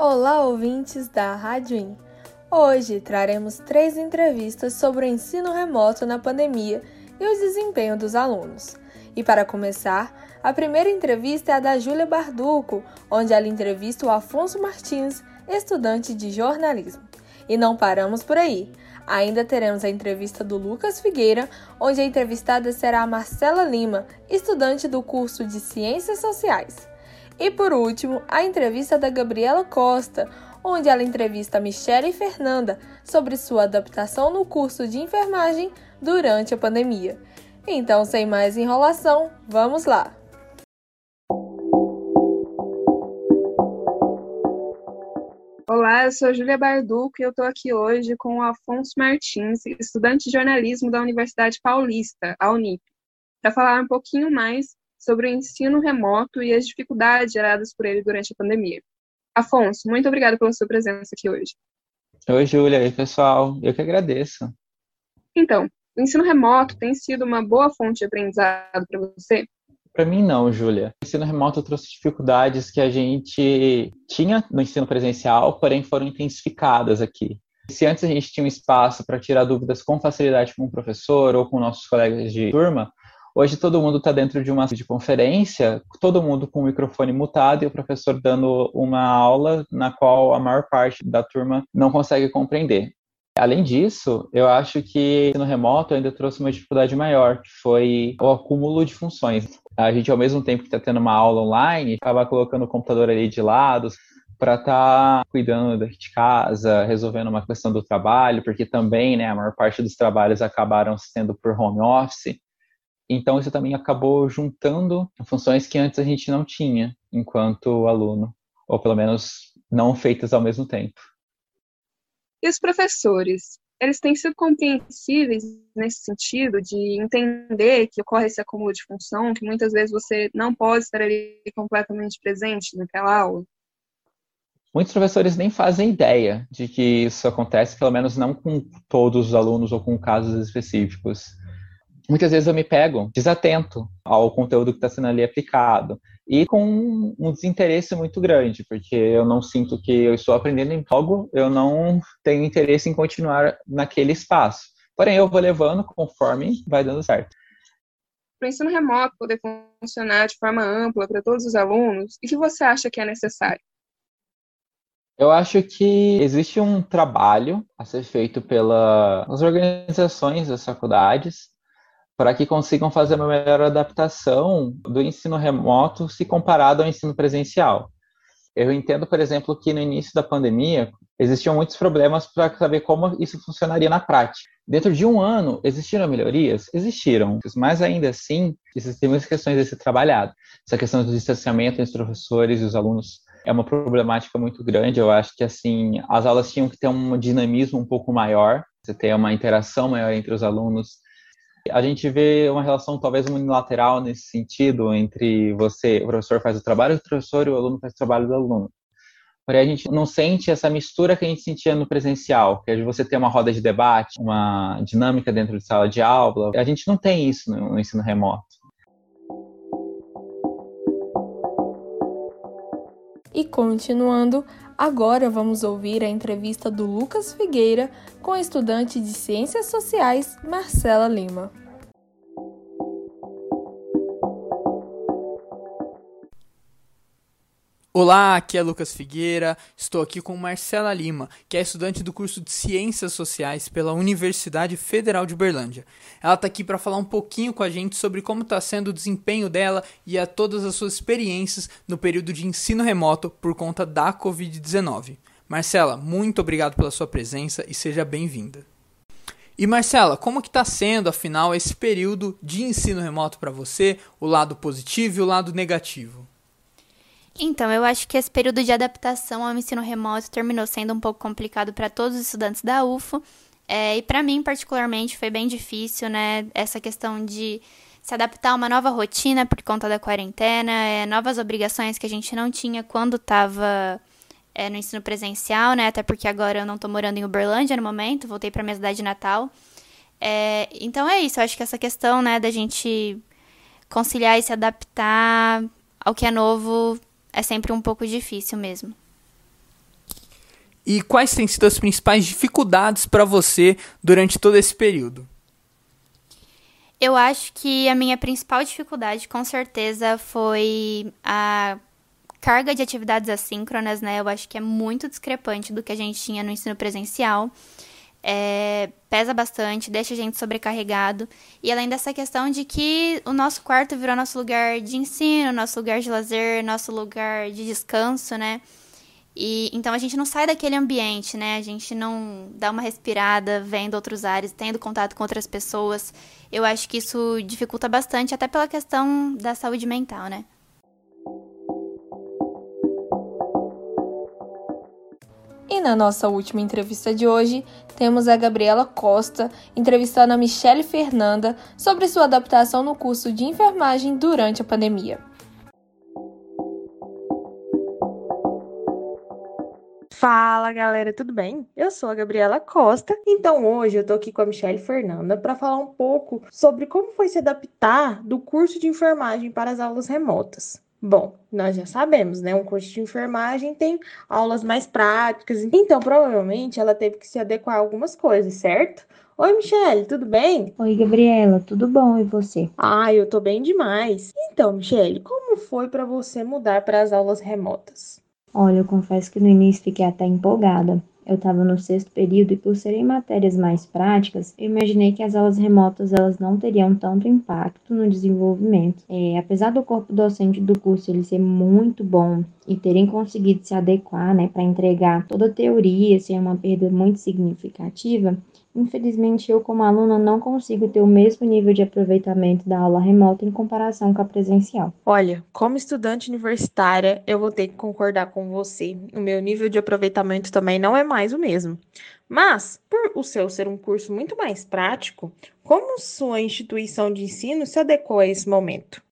Olá, ouvintes da Rádio In. Hoje traremos três entrevistas sobre o ensino remoto na pandemia e o desempenho dos alunos. E para começar, a primeira entrevista é a da Júlia Barduco, onde ela entrevista o Afonso Martins, estudante de jornalismo. E não paramos por aí. Ainda teremos a entrevista do Lucas Figueira, onde a entrevistada será a Marcela Lima, estudante do curso de Ciências Sociais. E por último, a entrevista da Gabriela Costa, onde ela entrevista Michelle e Fernanda sobre sua adaptação no curso de enfermagem durante a pandemia. Então, sem mais enrolação, vamos lá! Olá, eu sou Júlia Barduco e eu estou aqui hoje com o Afonso Martins, estudante de jornalismo da Universidade Paulista, a Unip, para falar um pouquinho mais sobre o ensino remoto e as dificuldades geradas por ele durante a pandemia. Afonso, muito obrigado pela sua presença aqui hoje. Oi, Júlia. Oi, pessoal. Eu que agradeço. Então, o ensino remoto tem sido uma boa fonte de aprendizado para você? Para mim, não, Júlia. O ensino remoto trouxe dificuldades que a gente tinha no ensino presencial, porém foram intensificadas aqui. Se antes a gente tinha um espaço para tirar dúvidas com facilidade com o professor ou com nossos colegas de turma, Hoje todo mundo está dentro de uma videoconferência, todo mundo com o microfone mutado e o professor dando uma aula na qual a maior parte da turma não consegue compreender. Além disso, eu acho que no remoto ainda trouxe uma dificuldade maior, que foi o acúmulo de funções. A gente, ao mesmo tempo que está tendo uma aula online, acaba colocando o computador ali de lado para estar tá cuidando de casa, resolvendo uma questão do trabalho, porque também né, a maior parte dos trabalhos acabaram sendo por home office. Então, isso também acabou juntando funções que antes a gente não tinha enquanto aluno, ou pelo menos não feitas ao mesmo tempo. E os professores? Eles têm sido compreensíveis nesse sentido de entender que ocorre esse acúmulo de função, que muitas vezes você não pode estar ali completamente presente naquela aula? Muitos professores nem fazem ideia de que isso acontece, pelo menos não com todos os alunos ou com casos específicos muitas vezes eu me pego desatento ao conteúdo que está sendo ali aplicado e com um desinteresse muito grande, porque eu não sinto que eu estou aprendendo em algo, eu não tenho interesse em continuar naquele espaço. Porém, eu vou levando conforme vai dando certo. Para o ensino remoto poder funcionar de forma ampla para todos os alunos, o que você acha que é necessário? Eu acho que existe um trabalho a ser feito pelas organizações das faculdades para que consigam fazer uma melhor adaptação do ensino remoto se comparado ao ensino presencial. Eu entendo, por exemplo, que no início da pandemia existiam muitos problemas para saber como isso funcionaria na prática. Dentro de um ano, existiram melhorias? Existiram, mas ainda assim, existem muitas questões a ser trabalhado. Essa questão do distanciamento entre os professores e os alunos é uma problemática muito grande. Eu acho que assim as aulas tinham que ter um dinamismo um pouco maior, você ter uma interação maior entre os alunos, a gente vê uma relação talvez unilateral nesse sentido entre você, o professor faz o trabalho do professor e o aluno faz o trabalho do aluno. Porém, a gente não sente essa mistura que a gente sentia no presencial, que é de você ter uma roda de debate, uma dinâmica dentro de sala de aula. A gente não tem isso no ensino remoto. E continuando, agora vamos ouvir a entrevista do Lucas Figueira com a estudante de Ciências Sociais, Marcela Lima. Olá, aqui é Lucas Figueira. Estou aqui com Marcela Lima, que é estudante do curso de Ciências Sociais pela Universidade Federal de Uberlândia. Ela está aqui para falar um pouquinho com a gente sobre como está sendo o desempenho dela e a todas as suas experiências no período de ensino remoto por conta da Covid-19. Marcela, muito obrigado pela sua presença e seja bem-vinda. E Marcela, como que está sendo, afinal, esse período de ensino remoto para você, o lado positivo e o lado negativo? Então, eu acho que esse período de adaptação ao ensino remoto terminou sendo um pouco complicado para todos os estudantes da UFO. É, e para mim, particularmente, foi bem difícil, né? Essa questão de se adaptar a uma nova rotina por conta da quarentena, é, novas obrigações que a gente não tinha quando estava é, no ensino presencial, né? Até porque agora eu não estou morando em Uberlândia no momento, voltei para minha cidade natal. É, então é isso, eu acho que essa questão, né, da gente conciliar e se adaptar ao que é novo é sempre um pouco difícil mesmo. e quais têm sido as principais dificuldades para você durante todo esse período? Eu acho que a minha principal dificuldade, com certeza, foi a carga de atividades assíncronas, né? Eu acho que é muito discrepante do que a gente tinha no ensino presencial. É, pesa bastante, deixa a gente sobrecarregado. E além dessa questão de que o nosso quarto virou nosso lugar de ensino, nosso lugar de lazer, nosso lugar de descanso, né? E então a gente não sai daquele ambiente, né? A gente não dá uma respirada, vendo outros ares, tendo contato com outras pessoas. Eu acho que isso dificulta bastante, até pela questão da saúde mental, né? E na nossa última entrevista de hoje, temos a Gabriela Costa entrevistando a Michele Fernanda sobre sua adaptação no curso de enfermagem durante a pandemia. Fala galera, tudo bem? Eu sou a Gabriela Costa, então hoje eu tô aqui com a Michelle Fernanda para falar um pouco sobre como foi se adaptar do curso de enfermagem para as aulas remotas. Bom, nós já sabemos, né? Um curso de enfermagem tem aulas mais práticas, então provavelmente ela teve que se adequar a algumas coisas, certo? Oi, Michelle, tudo bem? Oi, Gabriela, tudo bom e você? Ah, eu tô bem demais. Então, Michelle, como foi para você mudar para as aulas remotas? Olha, eu confesso que no início fiquei até empolgada. Eu estava no sexto período e por serem matérias mais práticas, eu imaginei que as aulas remotas elas não teriam tanto impacto no desenvolvimento. É, apesar do corpo docente do curso ele ser muito bom e terem conseguido se adequar né, para entregar toda a teoria sem uma perda muito significativa, Infelizmente, eu, como aluna, não consigo ter o mesmo nível de aproveitamento da aula remota em comparação com a presencial. Olha, como estudante universitária, eu vou ter que concordar com você. O meu nível de aproveitamento também não é mais o mesmo. Mas, por o seu ser um curso muito mais prático, como sua instituição de ensino se adequou a esse momento?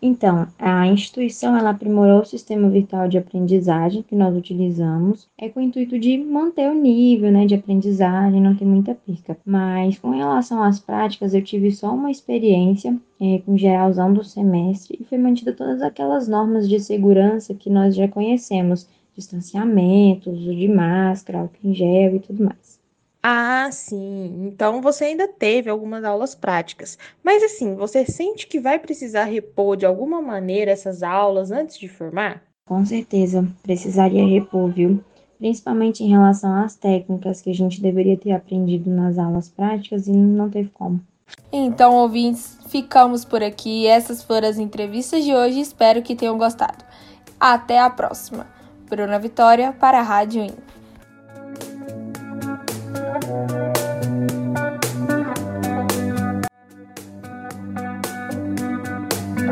Então, a instituição ela aprimorou o sistema virtual de aprendizagem que nós utilizamos, é com o intuito de manter o nível né, de aprendizagem, não tem muita pica. Mas com relação às práticas, eu tive só uma experiência é, com geralzão do semestre e foi mantida todas aquelas normas de segurança que nós já conhecemos, distanciamento, uso de máscara, álcool em gel e tudo mais. Ah, sim. Então você ainda teve algumas aulas práticas. Mas assim, você sente que vai precisar repor de alguma maneira essas aulas antes de formar? Com certeza, precisaria repor, viu? Principalmente em relação às técnicas que a gente deveria ter aprendido nas aulas práticas e não teve como. Então, ouvintes, ficamos por aqui. Essas foram as entrevistas de hoje. Espero que tenham gostado. Até a próxima. Bruna Vitória para a Rádio In. Thank you.